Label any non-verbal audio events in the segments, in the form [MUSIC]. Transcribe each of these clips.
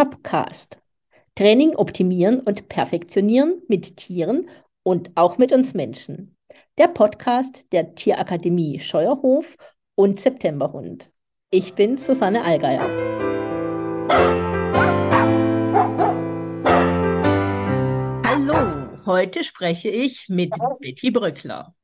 Topcast. Training optimieren und perfektionieren mit Tieren und auch mit uns Menschen. Der Podcast der Tierakademie Scheuerhof und Septemberhund. Ich bin Susanne Allgeier. Hallo, heute spreche ich mit Betty Brückler.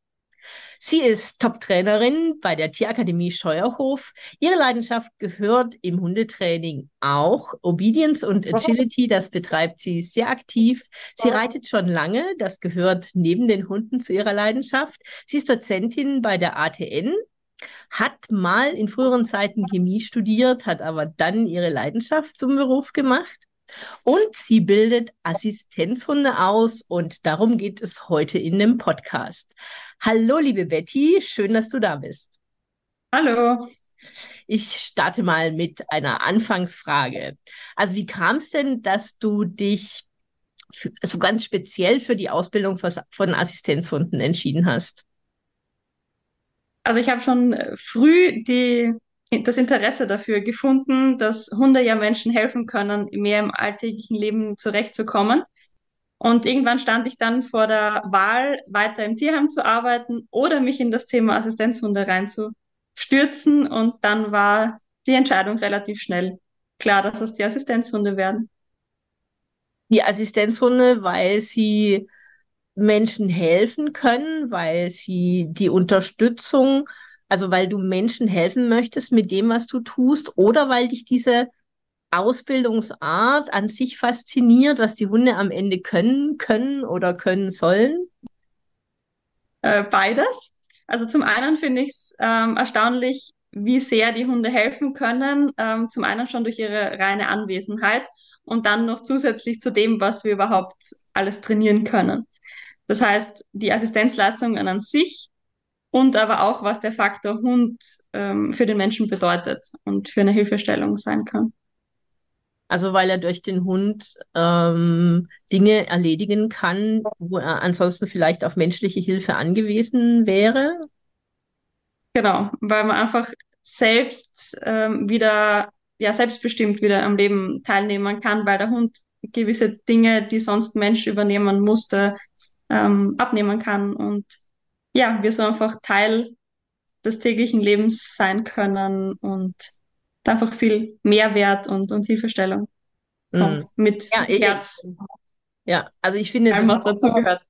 Sie ist Top-Trainerin bei der Tierakademie Scheuerhof. Ihre Leidenschaft gehört im Hundetraining auch Obedience und Agility. Das betreibt sie sehr aktiv. Sie reitet schon lange. Das gehört neben den Hunden zu ihrer Leidenschaft. Sie ist Dozentin bei der ATN, hat mal in früheren Zeiten Chemie studiert, hat aber dann ihre Leidenschaft zum Beruf gemacht. Und sie bildet Assistenzhunde aus und darum geht es heute in dem Podcast. Hallo, liebe Betty, schön, dass du da bist. Hallo. Ich starte mal mit einer Anfangsfrage. Also wie kam es denn, dass du dich so ganz speziell für die Ausbildung von Assistenzhunden entschieden hast? Also ich habe schon früh die, das Interesse dafür gefunden, dass Hunde ja Menschen helfen können, mehr im alltäglichen Leben zurechtzukommen. Und irgendwann stand ich dann vor der Wahl, weiter im Tierheim zu arbeiten oder mich in das Thema Assistenzhunde reinzustürzen. Und dann war die Entscheidung relativ schnell klar, dass es die Assistenzhunde werden. Die Assistenzhunde, weil sie Menschen helfen können, weil sie die Unterstützung, also weil du Menschen helfen möchtest mit dem, was du tust, oder weil dich diese Ausbildungsart an sich fasziniert, was die Hunde am Ende können, können oder können sollen? Äh, beides. Also zum einen finde ich es ähm, erstaunlich, wie sehr die Hunde helfen können. Ähm, zum einen schon durch ihre reine Anwesenheit und dann noch zusätzlich zu dem, was wir überhaupt alles trainieren können. Das heißt, die Assistenzleistungen an sich und aber auch, was der Faktor Hund ähm, für den Menschen bedeutet und für eine Hilfestellung sein kann. Also weil er durch den Hund ähm, Dinge erledigen kann, wo er ansonsten vielleicht auf menschliche Hilfe angewiesen wäre. Genau, weil man einfach selbst ähm, wieder, ja, selbstbestimmt wieder am Leben teilnehmen kann, weil der Hund gewisse Dinge, die sonst Mensch übernehmen musste, ähm, abnehmen kann und ja, wir so einfach Teil des täglichen Lebens sein können und einfach viel Mehrwert und, und Hilfestellung kommt mm. mit ja, Herz. Ja, also ich finde, allem, was dazu gehört.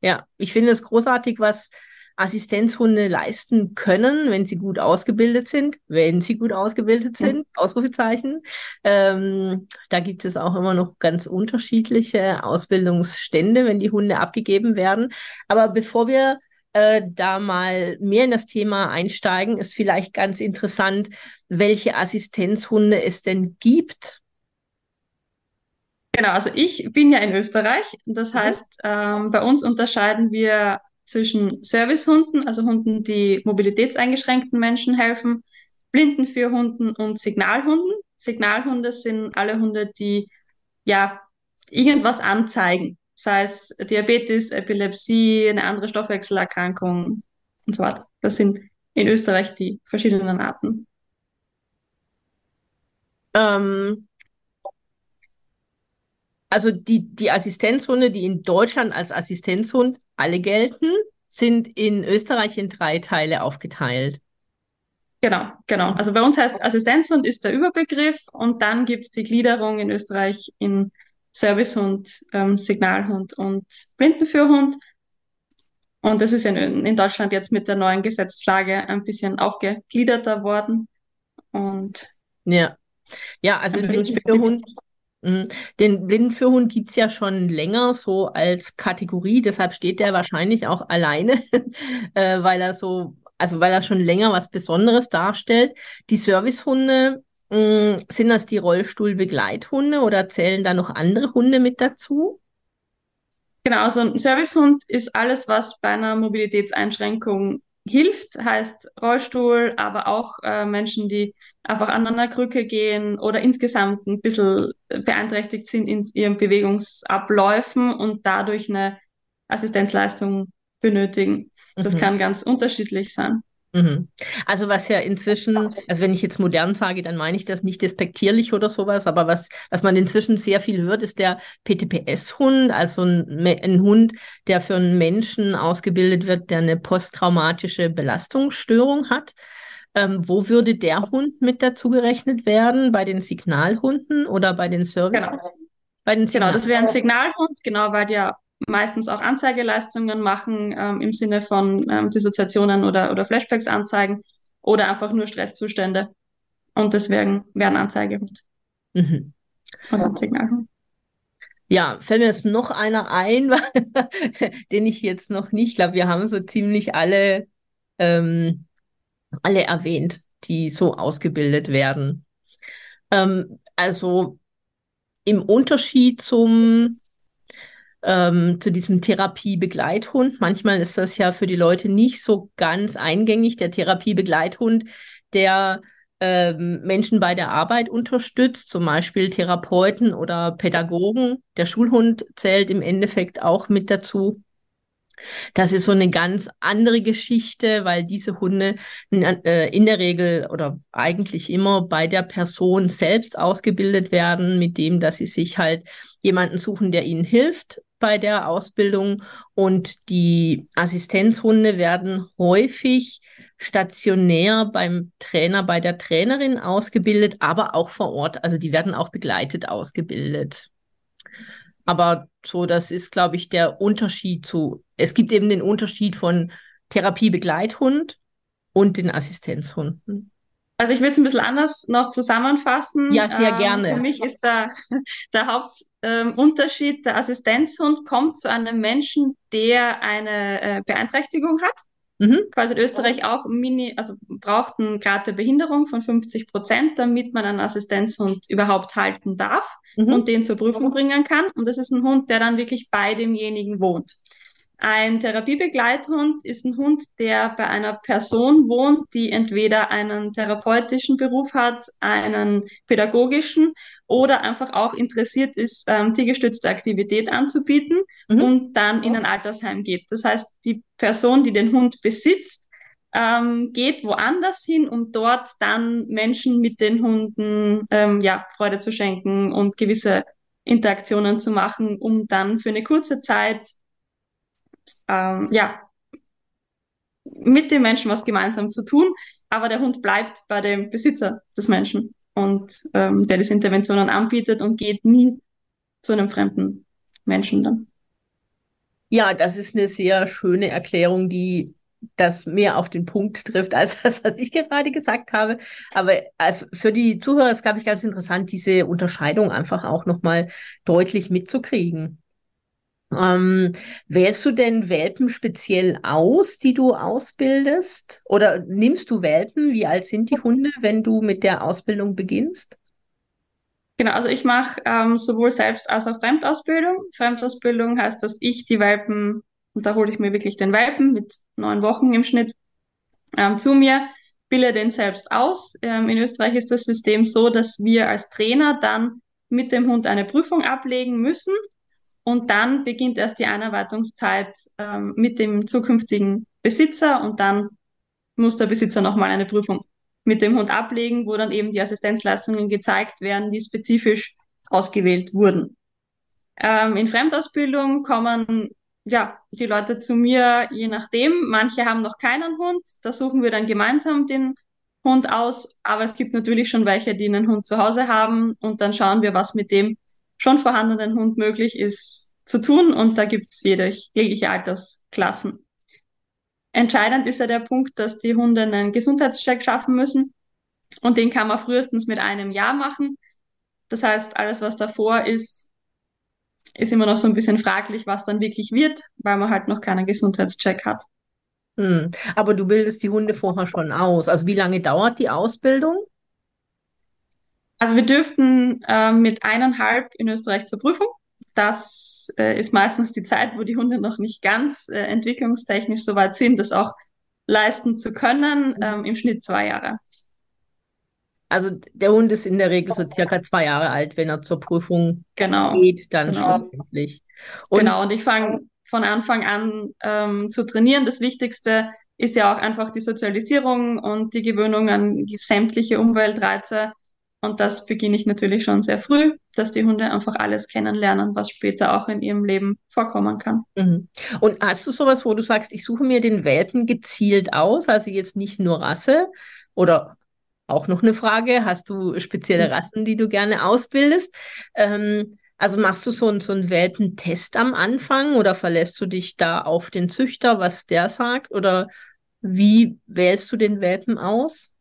Ja, ich finde es großartig, was Assistenzhunde leisten können, wenn sie gut ausgebildet sind, wenn sie gut ausgebildet sind, mhm. Ausrufezeichen. Ähm, da gibt es auch immer noch ganz unterschiedliche Ausbildungsstände, wenn die Hunde abgegeben werden. Aber bevor wir äh, da mal mehr in das Thema einsteigen, ist vielleicht ganz interessant, welche Assistenzhunde es denn gibt. Genau, also ich bin ja in Österreich. Das mhm. heißt, ähm, bei uns unterscheiden wir zwischen Servicehunden, also Hunden, die mobilitätseingeschränkten Menschen helfen, Blindenführhunden und Signalhunden. Signalhunde sind alle Hunde, die ja irgendwas anzeigen sei es Diabetes, Epilepsie, eine andere Stoffwechselerkrankung und so weiter. Das sind in Österreich die verschiedenen Arten. Ähm, also die, die Assistenzhunde, die in Deutschland als Assistenzhund alle gelten, sind in Österreich in drei Teile aufgeteilt. Genau, genau. Also bei uns heißt Assistenzhund ist der Überbegriff und dann gibt es die Gliederung in Österreich in Servicehund, ähm, Signalhund und Blindenführhund. Und das ist in, in Deutschland jetzt mit der neuen Gesetzlage ein bisschen aufgegliederter worden. Und ja, ja, also den Blindenführhund, mhm. den Blindenführhund gibt es ja schon länger so als Kategorie, deshalb steht der wahrscheinlich auch alleine, [LAUGHS] äh, weil er so, also weil er schon länger was Besonderes darstellt. Die Servicehunde sind das die Rollstuhlbegleithunde oder zählen da noch andere Hunde mit dazu? Genau, also ein Servicehund ist alles, was bei einer Mobilitätseinschränkung hilft, heißt Rollstuhl, aber auch äh, Menschen, die einfach an einer Krücke gehen oder insgesamt ein bisschen beeinträchtigt sind in ihren Bewegungsabläufen und dadurch eine Assistenzleistung benötigen. Das mhm. kann ganz unterschiedlich sein. Mhm. Also was ja inzwischen, also wenn ich jetzt modern sage, dann meine ich das nicht despektierlich oder sowas, aber was, was man inzwischen sehr viel hört, ist der PTPS-Hund, also ein, ein, Hund, der für einen Menschen ausgebildet wird, der eine posttraumatische Belastungsstörung hat. Ähm, wo würde der Hund mit dazu gerechnet werden? Bei den Signalhunden oder bei den Service? Genau. Bei den Signal genau, das wäre ein Signalhund, genau, weil der meistens auch Anzeigeleistungen machen ähm, im Sinne von ähm, Dissoziationen oder, oder Flashbacks anzeigen oder einfach nur Stresszustände. Und deswegen wäre ein Anzeigehund. Mhm. Ein Signalhund. Ja, fällt mir jetzt noch einer ein, [LAUGHS] den ich jetzt noch nicht glaube. Wir haben so ziemlich alle, ähm, alle erwähnt, die so ausgebildet werden. Ähm, also im Unterschied zum ähm, zu diesem Therapiebegleithund. Manchmal ist das ja für die Leute nicht so ganz eingängig. Der Therapiebegleithund, der ähm, Menschen bei der Arbeit unterstützt, zum Beispiel Therapeuten oder Pädagogen. Der Schulhund zählt im Endeffekt auch mit dazu. Das ist so eine ganz andere Geschichte, weil diese Hunde äh, in der Regel oder eigentlich immer bei der Person selbst ausgebildet werden, mit dem, dass sie sich halt jemanden suchen, der ihnen hilft bei der Ausbildung und die Assistenzhunde werden häufig stationär beim Trainer, bei der Trainerin ausgebildet, aber auch vor Ort. Also die werden auch begleitet ausgebildet. Aber so, das ist, glaube ich, der Unterschied zu, es gibt eben den Unterschied von Therapiebegleithund und den Assistenzhunden. Also ich will es ein bisschen anders noch zusammenfassen. Ja, sehr ähm, gerne. Für mich ist [LAUGHS] der, der Hauptunterschied, ähm, der Assistenzhund kommt zu einem Menschen, der eine äh, Beeinträchtigung hat. Mhm. Quasi in Österreich auch Mini, also braucht einen Grad der Behinderung von 50 Prozent, damit man einen Assistenzhund überhaupt halten darf mhm. und den zur Prüfung bringen kann. Und das ist ein Hund, der dann wirklich bei demjenigen wohnt. Ein Therapiebegleithund ist ein Hund, der bei einer Person wohnt, die entweder einen therapeutischen Beruf hat, einen pädagogischen oder einfach auch interessiert ist, ähm, tiergestützte Aktivität anzubieten mhm. und dann in ein Altersheim geht. Das heißt, die Person, die den Hund besitzt, ähm, geht woanders hin, um dort dann Menschen mit den Hunden ähm, ja, Freude zu schenken und gewisse Interaktionen zu machen, um dann für eine kurze Zeit ähm, ja, mit dem Menschen was gemeinsam zu tun, aber der Hund bleibt bei dem Besitzer des Menschen und ähm, der diese Interventionen anbietet und geht nie zu einem fremden Menschen dann. Ja, das ist eine sehr schöne Erklärung, die das mehr auf den Punkt trifft als das, was ich gerade gesagt habe. Aber also für die Zuhörer ist, glaube ich, ganz interessant, diese Unterscheidung einfach auch nochmal deutlich mitzukriegen. Ähm, wählst du denn Welpen speziell aus, die du ausbildest? Oder nimmst du Welpen? Wie alt sind die Hunde, wenn du mit der Ausbildung beginnst? Genau, also ich mache ähm, sowohl Selbst- als auch Fremdausbildung. Fremdausbildung heißt, dass ich die Welpen, und da hole ich mir wirklich den Welpen mit neun Wochen im Schnitt ähm, zu mir, bilde den selbst aus. Ähm, in Österreich ist das System so, dass wir als Trainer dann mit dem Hund eine Prüfung ablegen müssen und dann beginnt erst die Einarbeitungszeit ähm, mit dem zukünftigen Besitzer und dann muss der Besitzer nochmal eine Prüfung mit dem Hund ablegen, wo dann eben die Assistenzleistungen gezeigt werden, die spezifisch ausgewählt wurden. Ähm, in Fremdausbildung kommen ja die Leute zu mir, je nachdem. Manche haben noch keinen Hund, da suchen wir dann gemeinsam den Hund aus, aber es gibt natürlich schon welche, die einen Hund zu Hause haben und dann schauen wir, was mit dem schon vorhandenen Hund möglich ist zu tun und da gibt es jegliche Altersklassen. Entscheidend ist ja der Punkt, dass die Hunde einen Gesundheitscheck schaffen müssen und den kann man frühestens mit einem Jahr machen. Das heißt, alles, was davor ist, ist immer noch so ein bisschen fraglich, was dann wirklich wird, weil man halt noch keinen Gesundheitscheck hat. Hm. Aber du bildest die Hunde vorher schon aus. Also wie lange dauert die Ausbildung? Also wir dürften äh, mit eineinhalb in Österreich zur Prüfung. Das äh, ist meistens die Zeit, wo die Hunde noch nicht ganz äh, entwicklungstechnisch so weit sind, das auch leisten zu können. Ähm, Im Schnitt zwei Jahre. Also der Hund ist in der Regel so circa zwei Jahre alt, wenn er zur Prüfung genau, geht, dann genau. schlussendlich. Und genau, und ich fange von Anfang an ähm, zu trainieren. Das Wichtigste ist ja auch einfach die Sozialisierung und die Gewöhnung an sämtliche Umweltreize. Und das beginne ich natürlich schon sehr früh, dass die Hunde einfach alles kennenlernen, was später auch in ihrem Leben vorkommen kann. Mhm. Und hast du sowas, wo du sagst, ich suche mir den Welpen gezielt aus, also jetzt nicht nur Rasse oder auch noch eine Frage, hast du spezielle mhm. Rassen, die du gerne ausbildest? Ähm, also machst du so, einen, so einen Welpentest am Anfang oder verlässt du dich da auf den Züchter, was der sagt? Oder wie wählst du den Welpen aus?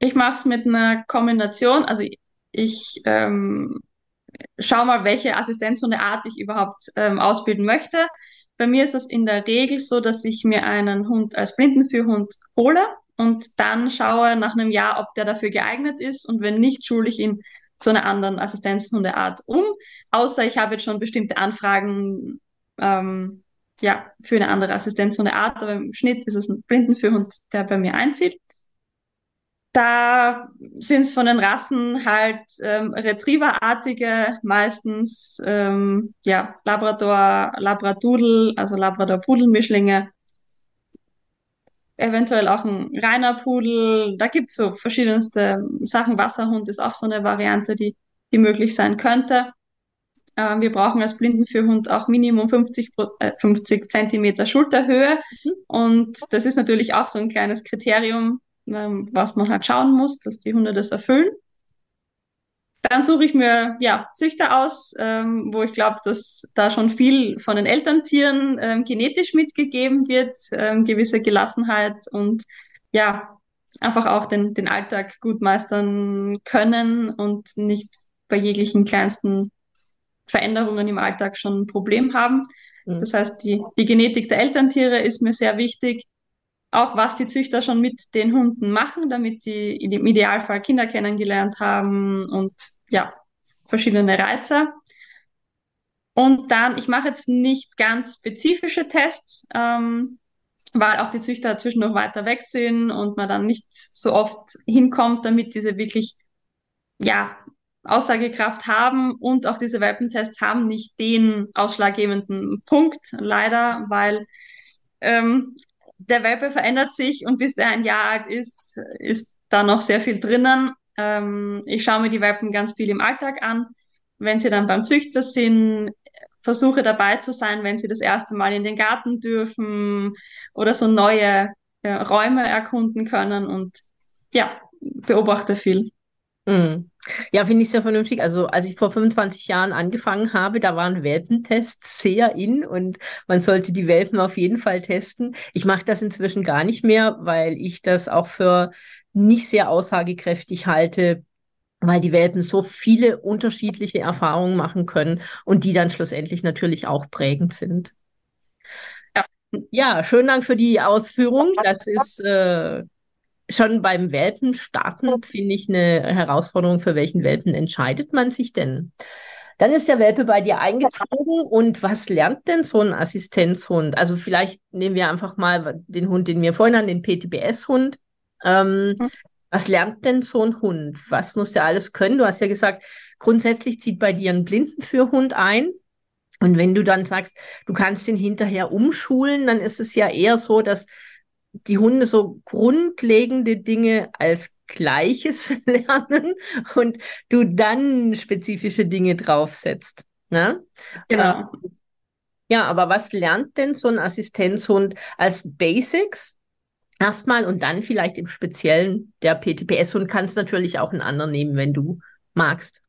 Ich mache es mit einer Kombination. Also ich ähm, schaue mal, welche Assistenzhundeart ich überhaupt ähm, ausbilden möchte. Bei mir ist es in der Regel so, dass ich mir einen Hund als Blindenführhund hole und dann schaue nach einem Jahr, ob der dafür geeignet ist. Und wenn nicht, schule ich ihn zu einer anderen Assistenzhundeart um. Außer ich habe jetzt schon bestimmte Anfragen ähm, ja, für eine andere Assistenzhundeart, aber im Schnitt ist es ein Blindenführhund, der bei mir einzieht. Da sind es von den Rassen halt ähm, Retrieverartige, meistens ähm, ja, Labrador, Labradoodle, also Labrador-Pudel-Mischlinge eventuell auch ein reiner Pudel. Da gibt es so verschiedenste Sachen. Wasserhund ist auch so eine Variante, die, die möglich sein könnte. Ähm, wir brauchen als Blindenführhund auch Minimum 50, äh, 50 Zentimeter Schulterhöhe. Mhm. Und das ist natürlich auch so ein kleines Kriterium, was man halt schauen muss, dass die Hunde das erfüllen. Dann suche ich mir ja Züchter aus, ähm, wo ich glaube, dass da schon viel von den Elterntieren ähm, genetisch mitgegeben wird, ähm, gewisse Gelassenheit und ja einfach auch den, den Alltag gut meistern können und nicht bei jeglichen kleinsten Veränderungen im Alltag schon ein Problem haben. Mhm. Das heißt, die, die Genetik der Elterntiere ist mir sehr wichtig. Auch was die Züchter schon mit den Hunden machen, damit die im Idealfall Kinder kennengelernt haben und ja, verschiedene Reize. Und dann, ich mache jetzt nicht ganz spezifische Tests, ähm, weil auch die Züchter zwischendurch weiter weg sind und man dann nicht so oft hinkommt, damit diese wirklich, ja, Aussagekraft haben und auch diese Welpentests haben nicht den ausschlaggebenden Punkt, leider, weil ähm, der Welpe verändert sich und bis er ein Jahr alt ist, ist da noch sehr viel drinnen. Ähm, ich schaue mir die Welpen ganz viel im Alltag an. Wenn sie dann beim Züchter sind, versuche dabei zu sein, wenn sie das erste Mal in den Garten dürfen oder so neue äh, Räume erkunden können und ja, beobachte viel. Mhm. Ja, finde ich sehr vernünftig. Also, als ich vor 25 Jahren angefangen habe, da waren Welpentests sehr in und man sollte die Welpen auf jeden Fall testen. Ich mache das inzwischen gar nicht mehr, weil ich das auch für nicht sehr aussagekräftig halte, weil die Welpen so viele unterschiedliche Erfahrungen machen können und die dann schlussendlich natürlich auch prägend sind. Ja, ja schönen Dank für die Ausführung. Das ist äh, schon beim Welpen starten, finde ich, eine Herausforderung, für welchen Welpen entscheidet man sich denn? Dann ist der Welpe bei dir eingetragen und was lernt denn so ein Assistenzhund? Also vielleicht nehmen wir einfach mal den Hund, den wir vorhin haben, den PTBS-Hund. Ähm, hm. Was lernt denn so ein Hund? Was muss der alles können? Du hast ja gesagt, grundsätzlich zieht bei dir ein Blindenführhund ein. Und wenn du dann sagst, du kannst ihn hinterher umschulen, dann ist es ja eher so, dass die Hunde so grundlegende Dinge als Gleiches [LAUGHS] lernen und du dann spezifische Dinge draufsetzt. Ne? Genau. Ähm, ja, aber was lernt denn so ein Assistenzhund als Basics? Erstmal und dann vielleicht im Speziellen der PTPS und kannst natürlich auch einen anderen nehmen, wenn du magst.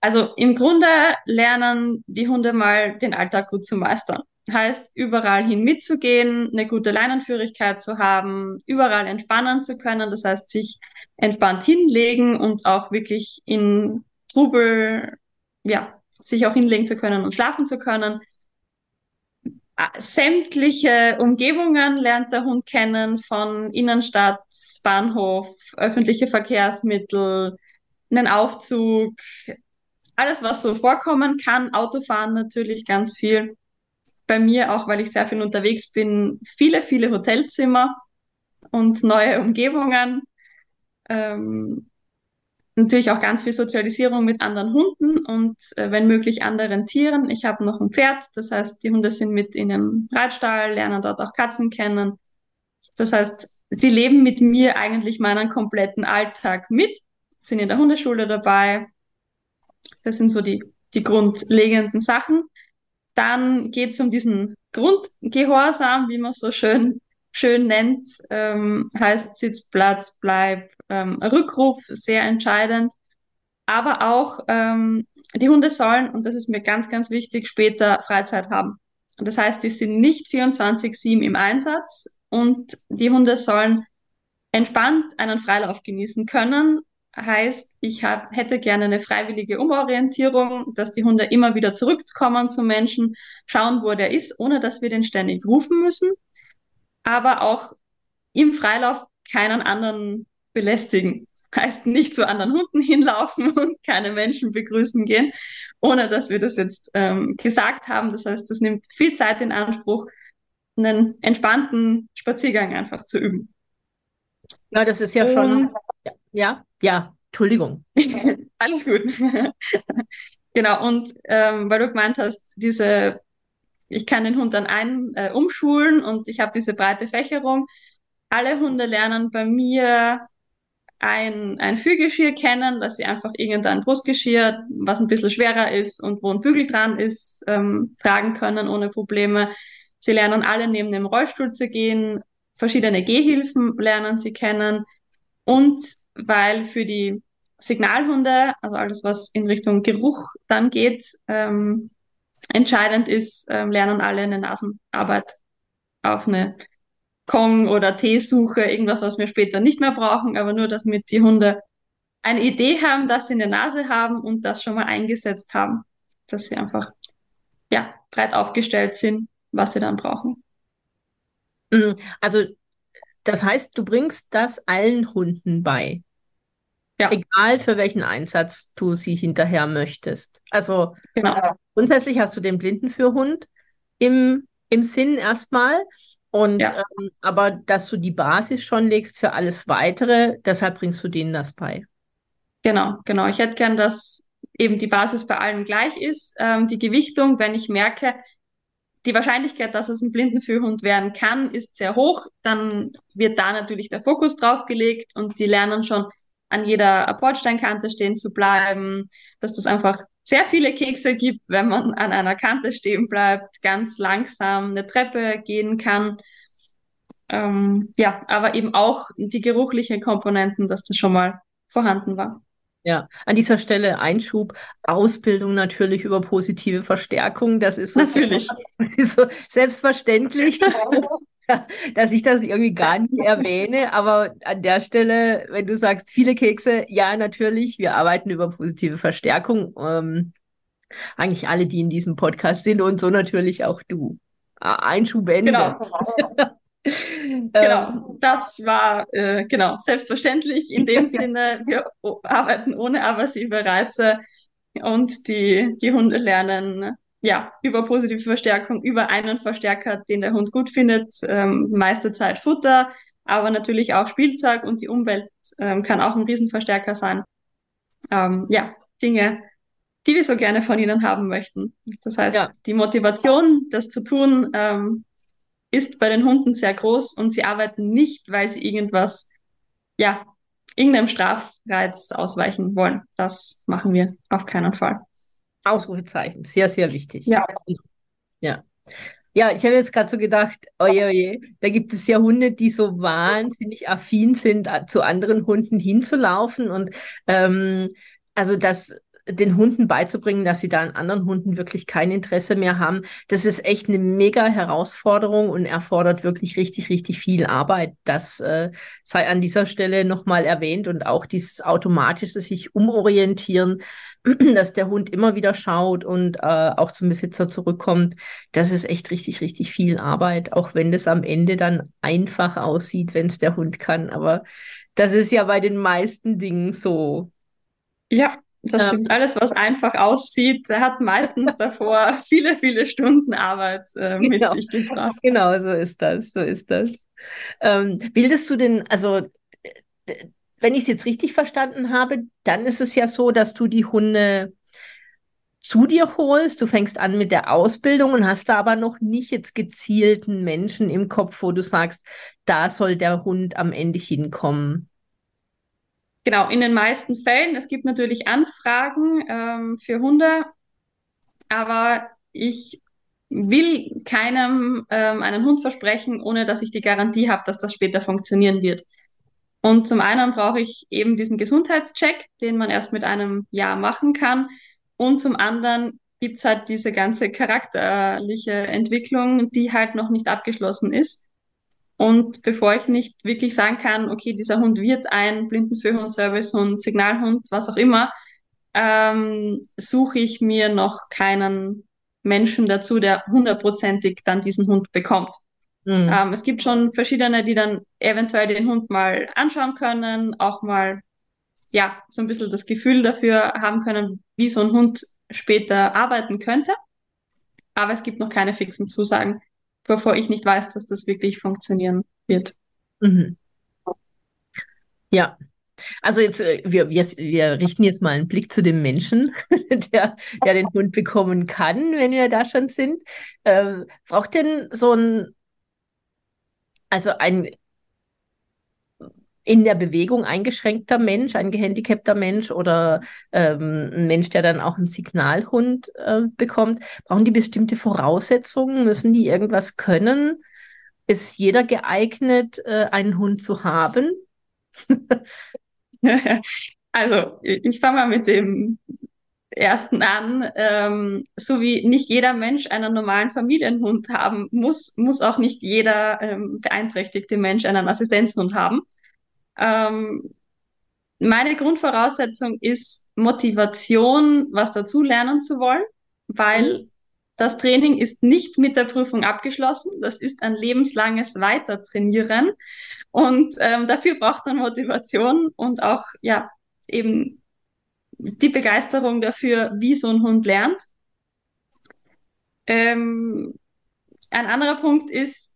Also im Grunde lernen die Hunde mal den Alltag gut zu meistern heißt, überall hin mitzugehen, eine gute Leinenführigkeit zu haben, überall entspannen zu können, das heißt, sich entspannt hinlegen und auch wirklich in Trubel, ja, sich auch hinlegen zu können und schlafen zu können. Sämtliche Umgebungen lernt der Hund kennen, von Innenstadt, Bahnhof, öffentliche Verkehrsmittel, einen Aufzug, alles, was so vorkommen kann, Autofahren natürlich ganz viel bei mir, auch weil ich sehr viel unterwegs bin, viele, viele Hotelzimmer und neue Umgebungen. Ähm, natürlich auch ganz viel Sozialisierung mit anderen Hunden und äh, wenn möglich anderen Tieren. Ich habe noch ein Pferd, das heißt, die Hunde sind mit in einem Reitstall, lernen dort auch Katzen kennen. Das heißt, sie leben mit mir eigentlich meinen kompletten Alltag mit, sind in der Hundeschule dabei. Das sind so die, die grundlegenden Sachen. Dann geht es um diesen Grundgehorsam, wie man so schön schön nennt, ähm, heißt Sitz, Platz, Bleib, ähm, Rückruf, sehr entscheidend. Aber auch ähm, die Hunde sollen, und das ist mir ganz, ganz wichtig, später Freizeit haben. Das heißt, die sind nicht 24-7 im Einsatz und die Hunde sollen entspannt einen Freilauf genießen können. Heißt, ich hab, hätte gerne eine freiwillige Umorientierung, dass die Hunde immer wieder zurückkommen zum Menschen, schauen, wo der ist, ohne dass wir den ständig rufen müssen aber auch im Freilauf keinen anderen belästigen. Heißt nicht zu anderen Hunden [LAUGHS] hinlaufen und keine Menschen begrüßen gehen, ohne dass wir das jetzt ähm, gesagt haben. Das heißt, das nimmt viel Zeit in Anspruch, einen entspannten Spaziergang einfach zu üben. Ja, das ist ja und, schon. Ja, ja, Entschuldigung. [LAUGHS] Alles gut. [LAUGHS] genau, und ähm, weil du gemeint hast, diese ich kann den Hund dann ein äh, umschulen und ich habe diese breite Fächerung. Alle Hunde lernen bei mir ein, ein Führgeschirr kennen, dass sie einfach irgendein Brustgeschirr, was ein bisschen schwerer ist und wo ein Bügel dran ist, ähm, tragen können ohne Probleme. Sie lernen alle neben dem Rollstuhl zu gehen, verschiedene Gehhilfen lernen sie kennen und weil für die Signalhunde, also alles, was in Richtung Geruch dann geht, ähm, entscheidend ist, ähm, lernen alle eine Nasenarbeit auf eine Kong- oder T-Suche, irgendwas, was wir später nicht mehr brauchen, aber nur, damit die Hunde eine Idee haben, dass sie eine Nase haben und das schon mal eingesetzt haben, dass sie einfach ja breit aufgestellt sind, was sie dann brauchen. Mhm. Also das heißt, du bringst das allen Hunden bei. Ja. Egal für welchen Einsatz du sie hinterher möchtest. Also genau. grundsätzlich hast du den Blindenführhund im, im Sinn erstmal. Und ja. ähm, aber dass du die Basis schon legst für alles weitere, deshalb bringst du denen das bei. Genau, genau. Ich hätte gern, dass eben die Basis bei allen gleich ist. Ähm, die Gewichtung, wenn ich merke, die Wahrscheinlichkeit, dass es ein Blindenführhund werden kann, ist sehr hoch. Dann wird da natürlich der Fokus drauf gelegt und die lernen schon an jeder Bordsteinkante stehen zu bleiben, dass das einfach sehr viele Kekse gibt, wenn man an einer Kante stehen bleibt, ganz langsam eine Treppe gehen kann. Ähm, ja, aber eben auch die geruchlichen Komponenten, dass das schon mal vorhanden war. Ja, an dieser Stelle Einschub, Ausbildung natürlich über positive Verstärkung. Das ist so, natürlich. [LAUGHS] Das ist so selbstverständlich. [LAUGHS] dass ich das irgendwie gar nicht erwähne. Aber an der Stelle, wenn du sagst, viele Kekse, ja, natürlich, wir arbeiten über positive Verstärkung. Ähm, eigentlich alle, die in diesem Podcast sind und so natürlich auch du. Einschubende. Genau. [LAUGHS] genau, das war äh, genau selbstverständlich in dem [LAUGHS] Sinne. Wir arbeiten ohne aversive Reize und die, die Hunde lernen ja, über positive Verstärkung, über einen Verstärker, den der Hund gut findet, ähm, meiste Zeit Futter, aber natürlich auch Spielzeug und die Umwelt ähm, kann auch ein Riesenverstärker sein. Ähm, ja, Dinge, die wir so gerne von ihnen haben möchten. Das heißt, ja. die Motivation, das zu tun, ähm, ist bei den Hunden sehr groß und sie arbeiten nicht, weil sie irgendwas, ja, irgendeinem Strafreiz ausweichen wollen. Das machen wir auf keinen Fall. Ausrufezeichen, sehr, sehr wichtig. Ja. Ja. Ja, ich habe jetzt gerade so gedacht, oje, oje, da gibt es ja Hunde, die so wahnsinnig affin sind, zu anderen Hunden hinzulaufen. Und ähm, also das den Hunden beizubringen, dass sie da an anderen Hunden wirklich kein Interesse mehr haben, das ist echt eine mega Herausforderung und erfordert wirklich richtig, richtig viel Arbeit. Das äh, sei an dieser Stelle nochmal erwähnt und auch dieses automatische sich umorientieren, [CLEARS THROAT] dass der Hund immer wieder schaut und äh, auch zum Besitzer zurückkommt. Das ist echt richtig, richtig viel Arbeit, auch wenn das am Ende dann einfach aussieht, wenn es der Hund kann. Aber das ist ja bei den meisten Dingen so. Ja, das stimmt. Alles, was einfach aussieht, hat meistens [LAUGHS] davor viele, viele Stunden Arbeit äh, mit genau. sich gebracht. Genau, so ist das. So ist das. Ähm, bildest du denn, also wenn ich es jetzt richtig verstanden habe, dann ist es ja so, dass du die Hunde zu dir holst. Du fängst an mit der Ausbildung und hast da aber noch nicht jetzt gezielten Menschen im Kopf, wo du sagst, da soll der Hund am Ende hinkommen. Genau, in den meisten Fällen. Es gibt natürlich Anfragen ähm, für Hunde, aber ich will keinem ähm, einen Hund versprechen, ohne dass ich die Garantie habe, dass das später funktionieren wird. Und zum einen brauche ich eben diesen Gesundheitscheck, den man erst mit einem Jahr machen kann. Und zum anderen gibt's halt diese ganze charakterliche Entwicklung, die halt noch nicht abgeschlossen ist. Und bevor ich nicht wirklich sagen kann, okay, dieser Hund wird ein Blindenführhund, Servicehund, Signalhund, was auch immer, ähm, suche ich mir noch keinen Menschen dazu, der hundertprozentig dann diesen Hund bekommt. Mhm. Ähm, es gibt schon verschiedene, die dann eventuell den Hund mal anschauen können, auch mal ja so ein bisschen das Gefühl dafür haben können, wie so ein Hund später arbeiten könnte. Aber es gibt noch keine fixen Zusagen, bevor ich nicht weiß, dass das wirklich funktionieren wird. Mhm. Ja, also jetzt, äh, wir, wir, wir richten jetzt mal einen Blick zu dem Menschen, [LAUGHS] der, der den Hund bekommen kann, wenn wir da schon sind. Ähm, braucht denn so ein, also ein in der Bewegung eingeschränkter Mensch, ein gehandicapter Mensch oder ähm, ein Mensch, der dann auch einen Signalhund äh, bekommt, brauchen die bestimmte Voraussetzungen? Müssen die irgendwas können? Ist jeder geeignet, äh, einen Hund zu haben? [LAUGHS] also, ich fange mal mit dem ersten an. Ähm, so wie nicht jeder Mensch einen normalen Familienhund haben muss, muss auch nicht jeder ähm, beeinträchtigte Mensch einen Assistenzhund haben. Ähm, meine Grundvoraussetzung ist Motivation, was dazu lernen zu wollen, weil mhm. das Training ist nicht mit der Prüfung abgeschlossen. Das ist ein lebenslanges Weitertrainieren. Und ähm, dafür braucht man Motivation und auch, ja, eben die Begeisterung dafür, wie so ein Hund lernt. Ähm, ein anderer Punkt ist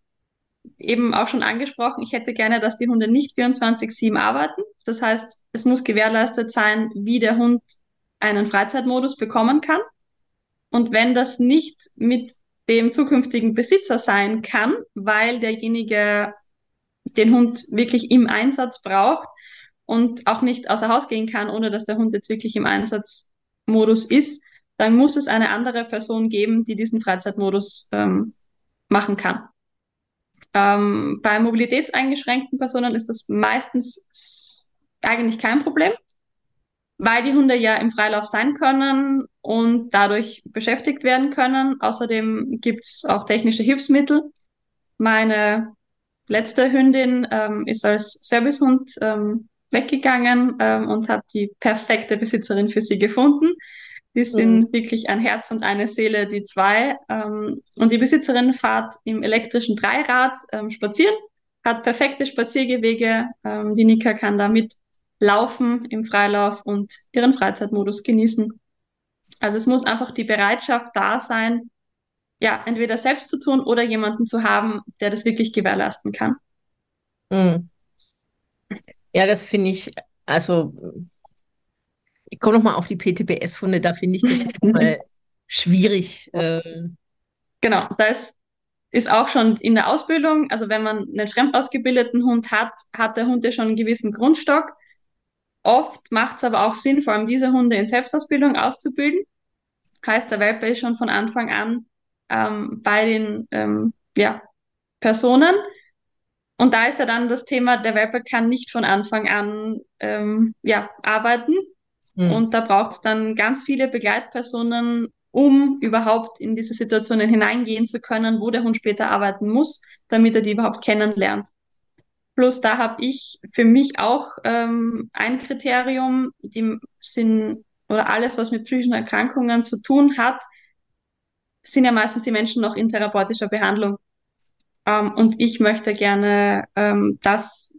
eben auch schon angesprochen, ich hätte gerne, dass die Hunde nicht 24-7 arbeiten. Das heißt, es muss gewährleistet sein, wie der Hund einen Freizeitmodus bekommen kann. Und wenn das nicht mit dem zukünftigen Besitzer sein kann, weil derjenige den Hund wirklich im Einsatz braucht und auch nicht außer Haus gehen kann, ohne dass der Hund jetzt wirklich im Einsatzmodus ist, dann muss es eine andere Person geben, die diesen Freizeitmodus ähm, machen kann. Ähm, bei mobilitätseingeschränkten Personen ist das meistens eigentlich kein Problem, weil die Hunde ja im Freilauf sein können und dadurch beschäftigt werden können. Außerdem gibt's auch technische Hilfsmittel. Meine letzte Hündin ähm, ist als Servicehund ähm, weggegangen ähm, und hat die perfekte Besitzerin für sie gefunden. Die sind mhm. wirklich ein Herz und eine Seele, die zwei. Ähm, und die Besitzerin fährt im elektrischen Dreirad ähm, spazieren, hat perfekte Spaziergewege. Ähm, die Nika kann damit laufen im Freilauf und ihren Freizeitmodus genießen. Also es muss einfach die Bereitschaft da sein, ja, entweder selbst zu tun oder jemanden zu haben, der das wirklich gewährleisten kann. Mhm. Ja, das finde ich, also ich komme nochmal auf die PTBS-Hunde, da finde ich das [LAUGHS] mal schwierig. Äh. Genau, da ist, ist auch schon in der Ausbildung, also wenn man einen fremd ausgebildeten Hund hat, hat der Hund ja schon einen gewissen Grundstock. Oft macht es aber auch Sinn, vor allem diese Hunde in Selbstausbildung auszubilden. Heißt, der Welpe ist schon von Anfang an ähm, bei den ähm, ja, Personen. Und da ist ja dann das Thema, der Welpe kann nicht von Anfang an ähm, ja, arbeiten. Mhm. Und da braucht es dann ganz viele Begleitpersonen, um überhaupt in diese Situationen hineingehen zu können, wo der Hund später arbeiten muss, damit er die überhaupt kennenlernt. Plus da habe ich für mich auch ähm, ein Kriterium, die sind oder alles, was mit psychischen Erkrankungen zu tun hat, sind ja meistens die Menschen noch in therapeutischer Behandlung. Ähm, und ich möchte gerne, ähm, dass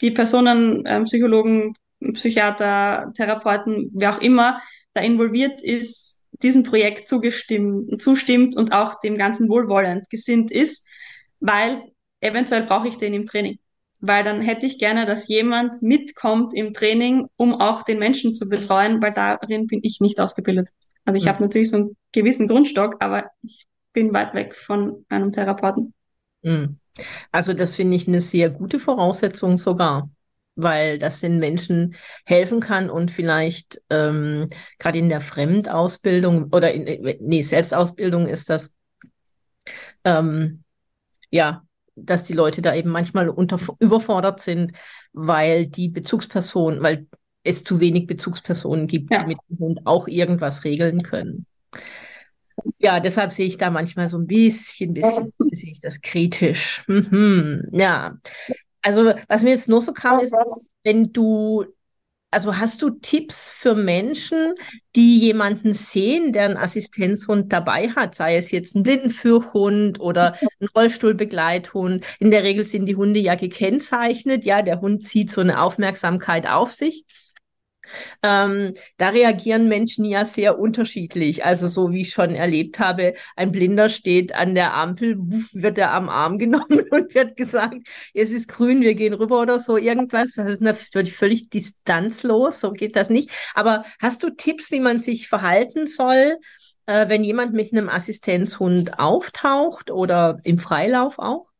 die Personen, ähm, Psychologen, Psychiater, Therapeuten, wer auch immer da involviert ist, diesem Projekt zugestimmt, zustimmt und auch dem Ganzen wohlwollend gesinnt ist, weil eventuell brauche ich den im Training. weil dann hätte ich gerne, dass jemand mitkommt im Training, um auch den Menschen zu betreuen, weil darin bin ich nicht ausgebildet. Also ich mhm. habe natürlich so einen gewissen Grundstock, aber ich bin weit weg von einem Therapeuten. Mhm. Also das finde ich eine sehr gute Voraussetzung sogar, weil das den Menschen helfen kann und vielleicht ähm, gerade in der Fremdausbildung oder in, nee, Selbstausbildung ist das ähm, ja dass die Leute da eben manchmal unter, überfordert sind, weil die Bezugsperson, weil es zu wenig Bezugspersonen gibt, ja. die mit dem Hund auch irgendwas regeln können. Ja, deshalb sehe ich da manchmal so ein bisschen, bisschen sehe ich das kritisch. Mhm. Ja, also was mir jetzt nur so kam, ist, wenn du also hast du Tipps für Menschen, die jemanden sehen, der einen Assistenzhund dabei hat, sei es jetzt ein Blindenführhund oder ein Rollstuhlbegleithund? In der Regel sind die Hunde ja gekennzeichnet. Ja, der Hund zieht so eine Aufmerksamkeit auf sich. Ähm, da reagieren Menschen ja sehr unterschiedlich. Also so wie ich schon erlebt habe, ein Blinder steht an der Ampel, wuff, wird er am Arm [LAUGHS] genommen und wird gesagt, es ist grün, wir gehen rüber oder so irgendwas. Das ist natürlich völlig distanzlos, so geht das nicht. Aber hast du Tipps, wie man sich verhalten soll, äh, wenn jemand mit einem Assistenzhund auftaucht oder im Freilauf auch?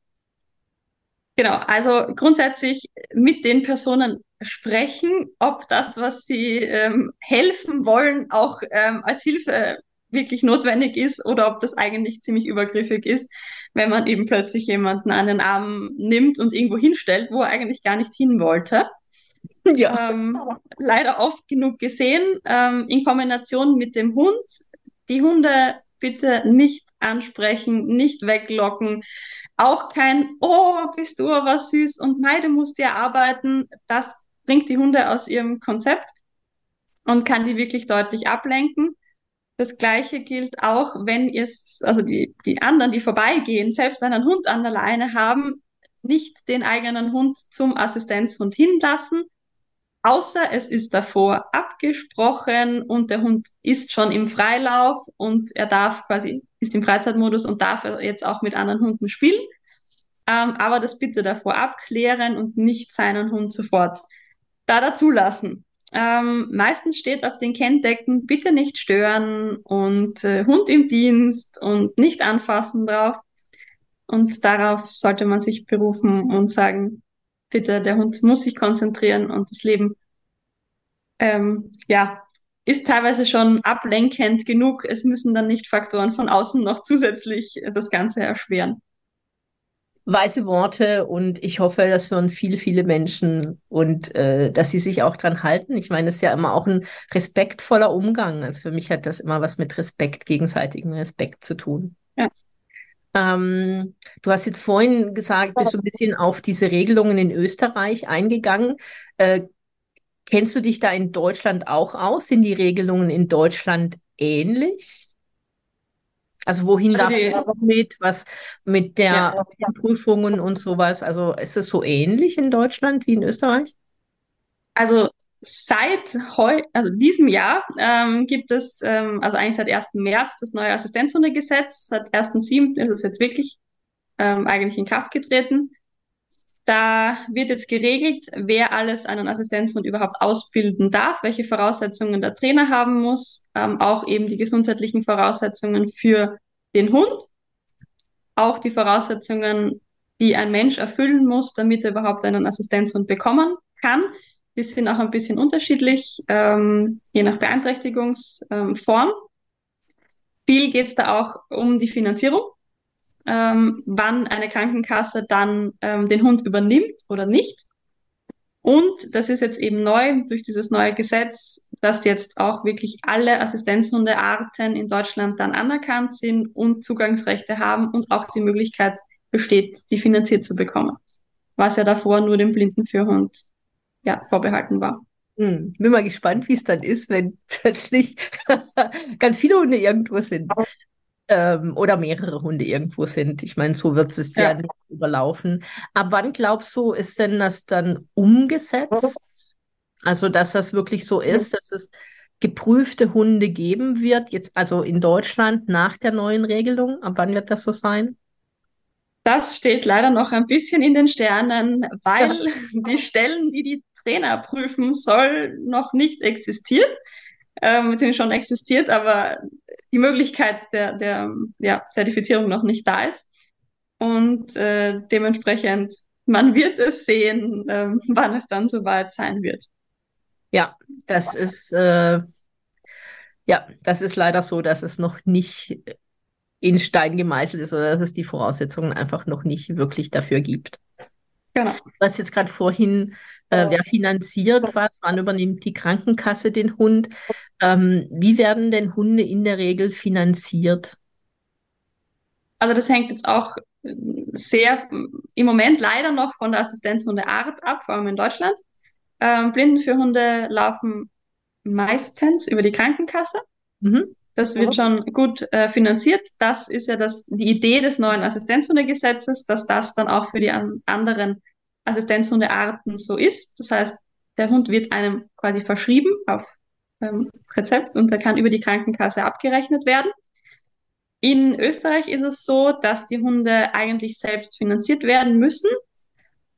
Genau, also grundsätzlich mit den Personen sprechen, ob das, was sie ähm, helfen wollen, auch ähm, als Hilfe wirklich notwendig ist oder ob das eigentlich ziemlich übergriffig ist, wenn man eben plötzlich jemanden an den Arm nimmt und irgendwo hinstellt, wo er eigentlich gar nicht hin wollte. [LAUGHS] Ja. Ähm, leider oft genug gesehen, ähm, in Kombination mit dem Hund. Die Hunde bitte nicht ansprechen, nicht weglocken. Auch kein, oh, bist du aber süß und nein, du musst ja arbeiten. Das bringt die Hunde aus ihrem Konzept und kann die wirklich deutlich ablenken. Das Gleiche gilt auch, wenn ihr also die, die anderen, die vorbeigehen, selbst einen Hund an der Leine haben, nicht den eigenen Hund zum Assistenzhund hinlassen, außer es ist davor abgesprochen und der Hund ist schon im Freilauf und er darf quasi, ist im Freizeitmodus und darf jetzt auch mit anderen Hunden spielen. Ähm, aber das bitte davor abklären und nicht seinen Hund sofort da dazulassen. Ähm, meistens steht auf den Kenndecken bitte nicht stören und äh, Hund im Dienst und nicht anfassen drauf. Und darauf sollte man sich berufen und sagen, bitte, der Hund muss sich konzentrieren und das Leben, ähm, ja, ist teilweise schon ablenkend genug. Es müssen dann nicht Faktoren von außen noch zusätzlich das Ganze erschweren weise Worte und ich hoffe, das hören viele, viele Menschen und äh, dass sie sich auch dran halten. Ich meine, es ist ja immer auch ein respektvoller Umgang. Also für mich hat das immer was mit Respekt, gegenseitigem Respekt zu tun. Ja. Ähm, du hast jetzt vorhin gesagt, bist du ein bisschen auf diese Regelungen in Österreich eingegangen. Äh, kennst du dich da in Deutschland auch aus? Sind die Regelungen in Deutschland ähnlich? Also wohin darf also die, mit, was mit der ja. mit den Prüfungen und sowas? Also ist es so ähnlich in Deutschland wie in Österreich? Also seit heu also diesem Jahr ähm, gibt es, ähm, also eigentlich seit 1. März das neue Assistenzhundegesetz. Seit 1.7. ist es jetzt wirklich ähm, eigentlich in Kraft getreten. Da wird jetzt geregelt, wer alles einen Assistenzhund überhaupt ausbilden darf, welche Voraussetzungen der Trainer haben muss, ähm, auch eben die gesundheitlichen Voraussetzungen für den Hund, auch die Voraussetzungen, die ein Mensch erfüllen muss, damit er überhaupt einen Assistenzhund bekommen kann. Die sind auch ein bisschen unterschiedlich, ähm, je nach Beeinträchtigungsform. Viel geht es da auch um die Finanzierung, ähm, wann eine Krankenkasse dann ähm, den Hund übernimmt oder nicht. Und das ist jetzt eben neu durch dieses neue Gesetz, dass jetzt auch wirklich alle Assistenzhundearten in Deutschland dann anerkannt sind und Zugangsrechte haben und auch die Möglichkeit besteht, die finanziert zu bekommen. Was ja davor nur dem Blindenführhund ja, vorbehalten war. Hm, bin mal gespannt, wie es dann ist, wenn plötzlich [LAUGHS] ganz viele Hunde irgendwo sind ähm, oder mehrere Hunde irgendwo sind. Ich meine, so wird es ja, ja nicht überlaufen. Ab wann glaubst du, ist denn das dann umgesetzt? Also, dass das wirklich so ist, dass es geprüfte Hunde geben wird, jetzt also in Deutschland nach der neuen Regelung? Ab wann wird das so sein? Das steht leider noch ein bisschen in den Sternen, weil ja. [LAUGHS] die Stellen, die die Trainer prüfen, soll noch nicht existiert, ähm, beziehungsweise schon existiert, aber die Möglichkeit der, der ja, Zertifizierung noch nicht da ist. Und äh, dementsprechend, man wird es sehen, äh, [LAUGHS] wann es dann soweit sein wird. Ja, das ist äh, ja, das ist leider so, dass es noch nicht in Stein gemeißelt ist oder dass es die Voraussetzungen einfach noch nicht wirklich dafür gibt. Genau. Du hast jetzt gerade vorhin, äh, wer finanziert was, wann übernimmt die Krankenkasse den Hund? Ähm, wie werden denn Hunde in der Regel finanziert? Also das hängt jetzt auch sehr im Moment leider noch von der Assistenzhundeart ab, vor allem in Deutschland. Ähm, Blinden für Hunde laufen meistens über die Krankenkasse. Mhm. Das wird schon gut äh, finanziert. Das ist ja das, die Idee des neuen Assistenzhundegesetzes, dass das dann auch für die an anderen Assistenzhundearten so ist. Das heißt, der Hund wird einem quasi verschrieben auf ähm, Rezept und der kann über die Krankenkasse abgerechnet werden. In Österreich ist es so, dass die Hunde eigentlich selbst finanziert werden müssen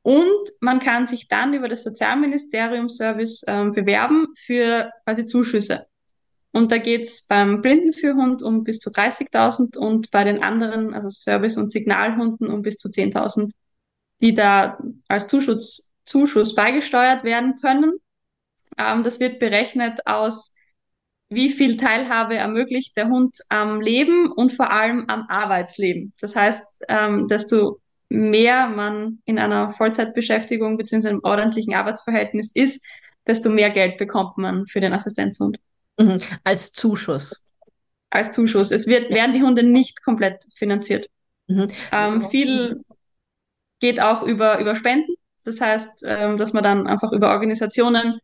und man kann sich dann über das Sozialministerium Service ähm, bewerben für quasi Zuschüsse. Und da geht's beim Blindenführhund um bis zu 30.000 und bei den anderen, also Service- und Signalhunden, um bis zu 10.000, die da als Zuschuss, Zuschuss beigesteuert werden können. Ähm, das wird berechnet aus, wie viel Teilhabe ermöglicht der Hund am Leben und vor allem am Arbeitsleben. Das heißt, ähm, desto mehr man in einer Vollzeitbeschäftigung bzw. einem ordentlichen Arbeitsverhältnis ist, desto mehr Geld bekommt man für den Assistenzhund. Mhm. Als Zuschuss. Als Zuschuss. Es wird, werden die Hunde nicht komplett finanziert. Mhm. Ähm, viel geht auch über, über Spenden. Das heißt, ähm, dass man dann einfach über Organisationen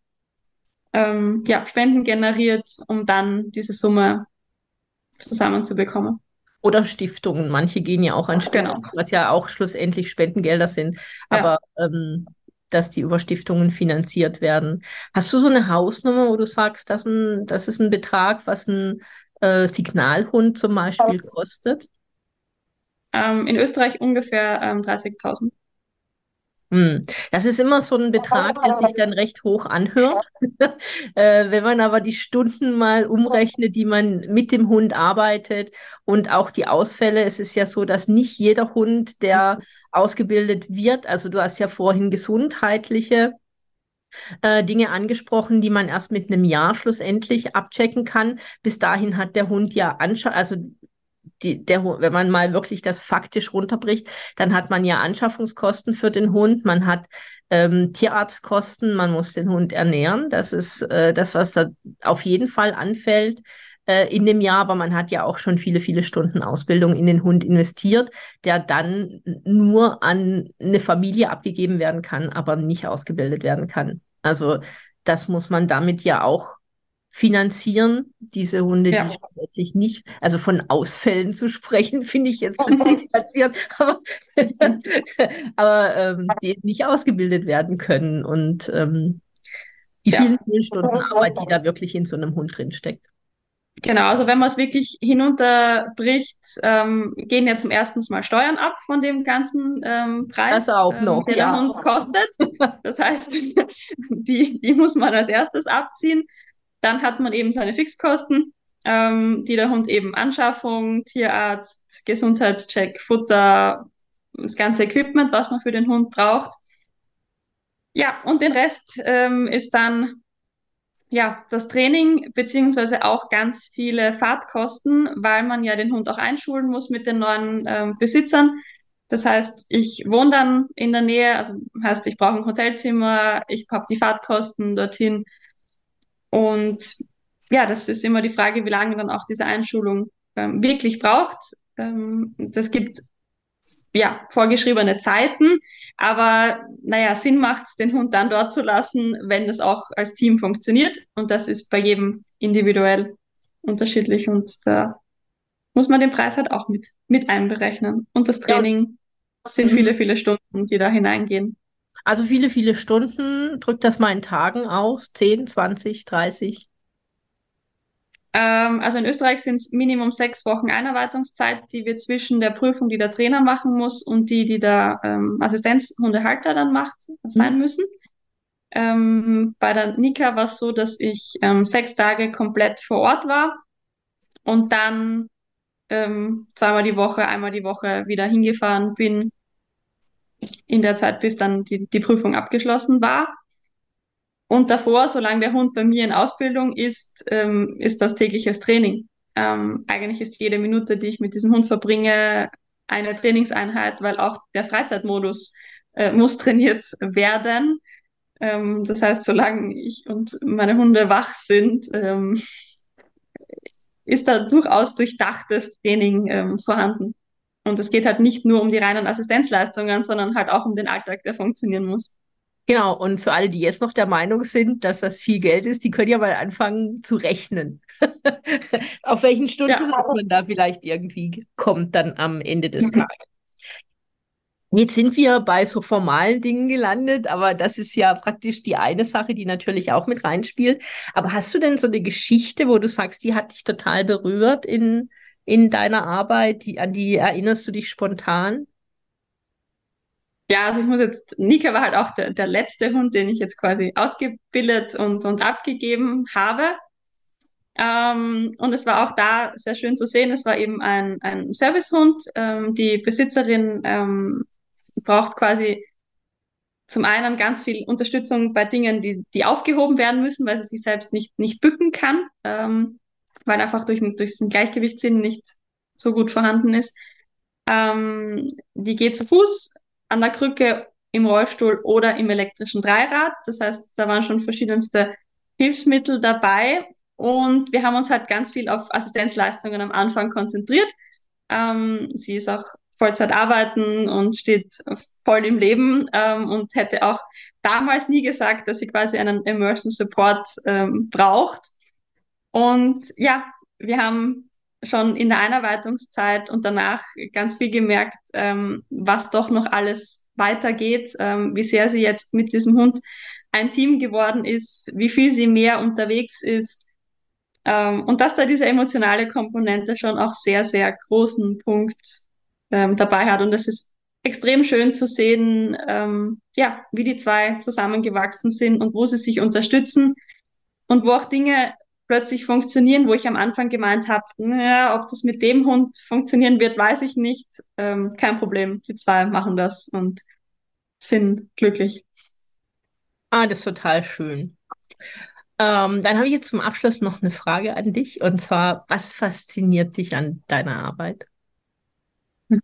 ähm, ja, Spenden generiert, um dann diese Summe zusammenzubekommen. Oder Stiftungen. Manche gehen ja auch an Stiftungen, genau. was ja auch schlussendlich Spendengelder sind. Aber ja. ähm, dass die über Stiftungen finanziert werden. Hast du so eine Hausnummer, wo du sagst, das, ein, das ist ein Betrag, was ein äh, Signalhund zum Beispiel kostet? Ähm, in Österreich ungefähr ähm, 30.000. Hm. Das ist immer so ein Betrag, der sich dann recht hoch anhört. [LAUGHS] äh, wenn man aber die Stunden mal umrechnet, die man mit dem Hund arbeitet und auch die Ausfälle, es ist ja so, dass nicht jeder Hund, der ausgebildet wird, also du hast ja vorhin gesundheitliche äh, Dinge angesprochen, die man erst mit einem Jahr schlussendlich abchecken kann. Bis dahin hat der Hund ja Anschau also die, der, wenn man mal wirklich das faktisch runterbricht, dann hat man ja Anschaffungskosten für den Hund, man hat ähm, Tierarztkosten, man muss den Hund ernähren. Das ist äh, das, was da auf jeden Fall anfällt äh, in dem Jahr, aber man hat ja auch schon viele, viele Stunden Ausbildung in den Hund investiert, der dann nur an eine Familie abgegeben werden kann, aber nicht ausgebildet werden kann. Also das muss man damit ja auch finanzieren, diese Hunde, ja. die tatsächlich nicht, also von Ausfällen zu sprechen, [LAUGHS] finde ich jetzt [LAUGHS] nicht passiert, aber, [LAUGHS] aber ähm, die nicht ausgebildet werden können und ähm, die ja. vielen, vielen Stunden Arbeit, die da wirklich in so einem Hund drinsteckt. Genau, also wenn man es wirklich hinunterbricht, ähm, gehen ja zum ersten Mal Steuern ab von dem ganzen ähm, Preis, das auch ähm, noch, der ja. der Hund kostet. Das heißt, die, die muss man als erstes abziehen. Dann hat man eben seine Fixkosten, ähm, die der Hund eben Anschaffung, Tierarzt, Gesundheitscheck, Futter, das ganze Equipment, was man für den Hund braucht. Ja, und den Rest ähm, ist dann ja das Training beziehungsweise auch ganz viele Fahrtkosten, weil man ja den Hund auch einschulen muss mit den neuen ähm, Besitzern. Das heißt, ich wohne dann in der Nähe, also heißt, ich brauche ein Hotelzimmer, ich habe die Fahrtkosten dorthin, und ja, das ist immer die Frage, wie lange dann auch diese Einschulung ähm, wirklich braucht. Ähm, das gibt ja vorgeschriebene Zeiten, aber naja, Sinn macht es, den Hund dann dort zu lassen, wenn es auch als Team funktioniert. Und das ist bei jedem individuell unterschiedlich und da muss man den Preis halt auch mit, mit einberechnen. Und das Training ja. sind viele, mhm. viele Stunden, die da hineingehen. Also viele, viele Stunden. Drückt das mal in Tagen aus? 10, 20, 30? Ähm, also in Österreich sind es Minimum sechs Wochen Einarbeitungszeit, die wir zwischen der Prüfung, die der Trainer machen muss, und die, die der ähm, Assistenzhundehalter dann macht, sein mhm. müssen. Ähm, bei der Nika war es so, dass ich ähm, sechs Tage komplett vor Ort war und dann ähm, zweimal die Woche, einmal die Woche wieder hingefahren bin, in der Zeit, bis dann die, die Prüfung abgeschlossen war. Und davor, solange der Hund bei mir in Ausbildung ist, ähm, ist das tägliches Training. Ähm, eigentlich ist jede Minute, die ich mit diesem Hund verbringe, eine Trainingseinheit, weil auch der Freizeitmodus äh, muss trainiert werden. Ähm, das heißt, solange ich und meine Hunde wach sind, ähm, ist da durchaus durchdachtes Training ähm, vorhanden. Und es geht halt nicht nur um die reinen Assistenzleistungen, sondern halt auch um den Alltag, der funktionieren muss. Genau, und für alle, die jetzt noch der Meinung sind, dass das viel Geld ist, die können ja mal anfangen zu rechnen. [LAUGHS] Auf welchen Stundensatz ja. man da vielleicht irgendwie kommt dann am Ende des mhm. Tages. Jetzt sind wir bei so formalen Dingen gelandet, aber das ist ja praktisch die eine Sache, die natürlich auch mit reinspielt. Aber hast du denn so eine Geschichte, wo du sagst, die hat dich total berührt in, in deiner Arbeit, die, an die erinnerst du dich spontan? Ja, also ich muss jetzt, Nika war halt auch der, der letzte Hund, den ich jetzt quasi ausgebildet und, und abgegeben habe. Ähm, und es war auch da sehr schön zu sehen. Es war eben ein, ein Servicehund. Ähm, die Besitzerin ähm, braucht quasi zum einen ganz viel Unterstützung bei Dingen, die, die aufgehoben werden müssen, weil sie sich selbst nicht, nicht bücken kann, ähm, weil einfach durch, durch den Gleichgewichtssinn nicht so gut vorhanden ist. Ähm, die geht zu Fuß, an der Krücke, im Rollstuhl oder im elektrischen Dreirad. Das heißt, da waren schon verschiedenste Hilfsmittel dabei und wir haben uns halt ganz viel auf Assistenzleistungen am Anfang konzentriert. Ähm, sie ist auch Vollzeit arbeiten und steht voll im Leben ähm, und hätte auch damals nie gesagt, dass sie quasi einen Immersion Support ähm, braucht. Und ja, wir haben schon in der Einarbeitungszeit und danach ganz viel gemerkt, ähm, was doch noch alles weitergeht, ähm, wie sehr sie jetzt mit diesem Hund ein Team geworden ist, wie viel sie mehr unterwegs ist ähm, und dass da diese emotionale Komponente schon auch sehr, sehr großen Punkt ähm, dabei hat. Und es ist extrem schön zu sehen, ähm, ja, wie die zwei zusammengewachsen sind und wo sie sich unterstützen und wo auch Dinge plötzlich funktionieren, wo ich am Anfang gemeint habe, naja, ob das mit dem Hund funktionieren wird, weiß ich nicht. Ähm, kein Problem, die zwei machen das und sind glücklich. Ah, das ist total schön. Ähm, dann habe ich jetzt zum Abschluss noch eine Frage an dich und zwar, was fasziniert dich an deiner Arbeit? [LAUGHS]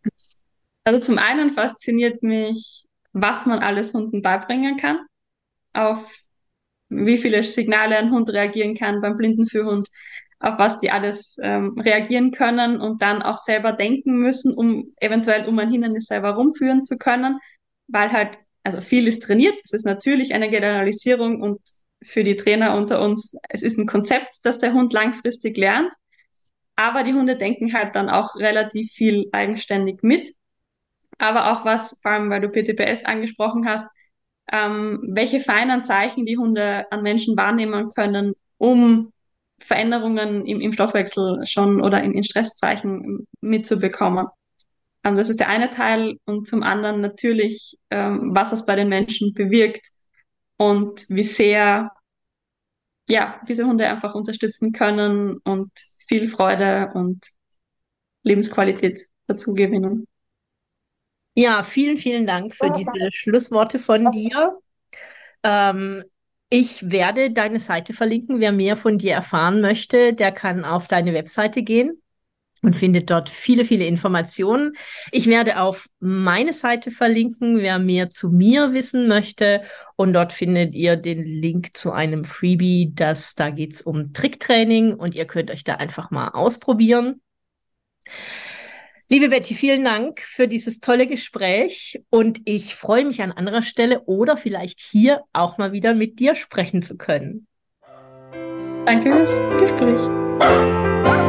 Also zum einen fasziniert mich, was man alles Hunden beibringen kann, auf wie viele Signale ein Hund reagieren kann beim Blindenführhund, auf was die alles ähm, reagieren können und dann auch selber denken müssen, um eventuell um ein Hindernis selber rumführen zu können, weil halt, also viel ist trainiert, es ist natürlich eine Generalisierung und für die Trainer unter uns, es ist ein Konzept, das der Hund langfristig lernt, aber die Hunde denken halt dann auch relativ viel eigenständig mit. Aber auch was, vor allem weil du PTPS angesprochen hast, ähm, welche feinen Zeichen die Hunde an Menschen wahrnehmen können, um Veränderungen im, im Stoffwechsel schon oder in, in Stresszeichen mitzubekommen. Ähm, das ist der eine Teil und zum anderen natürlich, ähm, was es bei den Menschen bewirkt und wie sehr ja, diese Hunde einfach unterstützen können und viel Freude und Lebensqualität dazu gewinnen. Ja, vielen, vielen Dank für diese Schlussworte von dir. Ähm, ich werde deine Seite verlinken. Wer mehr von dir erfahren möchte, der kann auf deine Webseite gehen und findet dort viele, viele Informationen. Ich werde auf meine Seite verlinken, wer mehr zu mir wissen möchte. Und dort findet ihr den Link zu einem Freebie, das da geht's um Tricktraining und ihr könnt euch da einfach mal ausprobieren. Liebe Betty, vielen Dank für dieses tolle Gespräch und ich freue mich an anderer Stelle oder vielleicht hier auch mal wieder mit dir sprechen zu können. Danke fürs Gespräch.